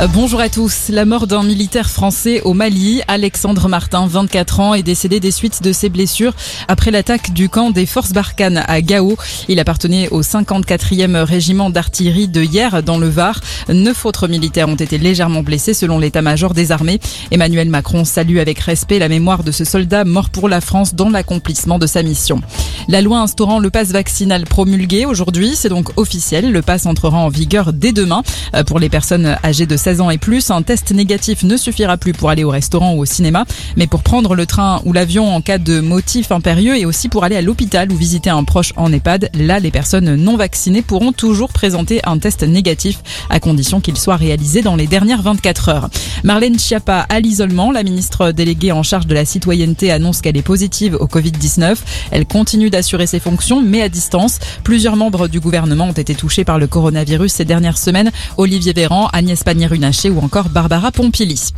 Euh, bonjour à tous. La mort d'un militaire français au Mali, Alexandre Martin, 24 ans, est décédé des suites de ses blessures après l'attaque du camp des forces Barkhane à Gao. Il appartenait au 54e régiment d'artillerie de hier dans le Var. Neuf autres militaires ont été légèrement blessés selon l'état-major des armées. Emmanuel Macron salue avec respect la mémoire de ce soldat mort pour la France dans l'accomplissement de sa mission. La loi instaurant le pass vaccinal promulgué aujourd'hui, c'est donc officiel. Le pass entrera en vigueur dès demain euh, pour les personnes âgées de 16 ans et plus. Un test négatif ne suffira plus pour aller au restaurant ou au cinéma, mais pour prendre le train ou l'avion en cas de motif impérieux et aussi pour aller à l'hôpital ou visiter un proche en EHPAD. Là, les personnes non vaccinées pourront toujours présenter un test négatif à condition qu'il soit réalisé dans les dernières 24 heures. Marlène Schiappa à l'isolement. La ministre déléguée en charge de la citoyenneté annonce qu'elle est positive au Covid-19. Elle continue d'assurer ses fonctions, mais à distance. Plusieurs membres du gouvernement ont été touchés par le coronavirus ces dernières semaines. Olivier Véran, Agnès Ou encore Barbara Pompili.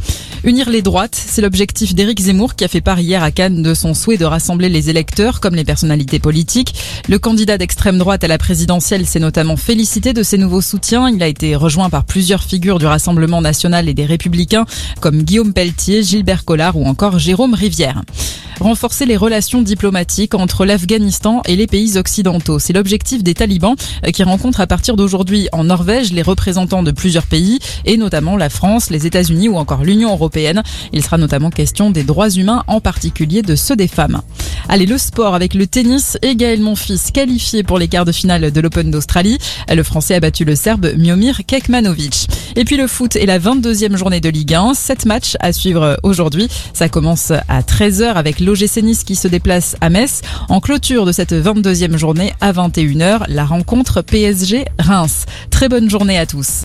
Unir les droites, c'est l'objectif d'Éric Zemmour qui a fait part hier à Cannes de son souhait de rassembler les électeurs comme les personnalités politiques. Le candidat d'extrême droite à la présidentielle s'est notamment félicité de ses nouveaux soutiens. Il a été rejoint par plusieurs figures du Rassemblement national et des Républicains comme Guillaume Pelletier, Gilbert Collard ou encore Jérôme Rivière renforcer les relations diplomatiques entre l'Afghanistan et les pays occidentaux. C'est l'objectif des talibans euh, qui rencontrent à partir d'aujourd'hui en Norvège les représentants de plusieurs pays et notamment la France, les États-Unis ou encore l'Union européenne. Il sera notamment question des droits humains, en particulier de ceux des femmes. Allez, le sport avec le tennis et Gaël Monfils qualifié pour les quarts de finale de l'Open d'Australie. Le Français a battu le Serbe Miomir Kekmanovic. Et puis le foot est la 22e journée de Ligue 1. Sept matchs à suivre aujourd'hui. Ça commence à 13h avec l'OGC Nice qui se déplace à Metz. En clôture de cette 22e journée à 21h, la rencontre PSG-Reims. Très bonne journée à tous.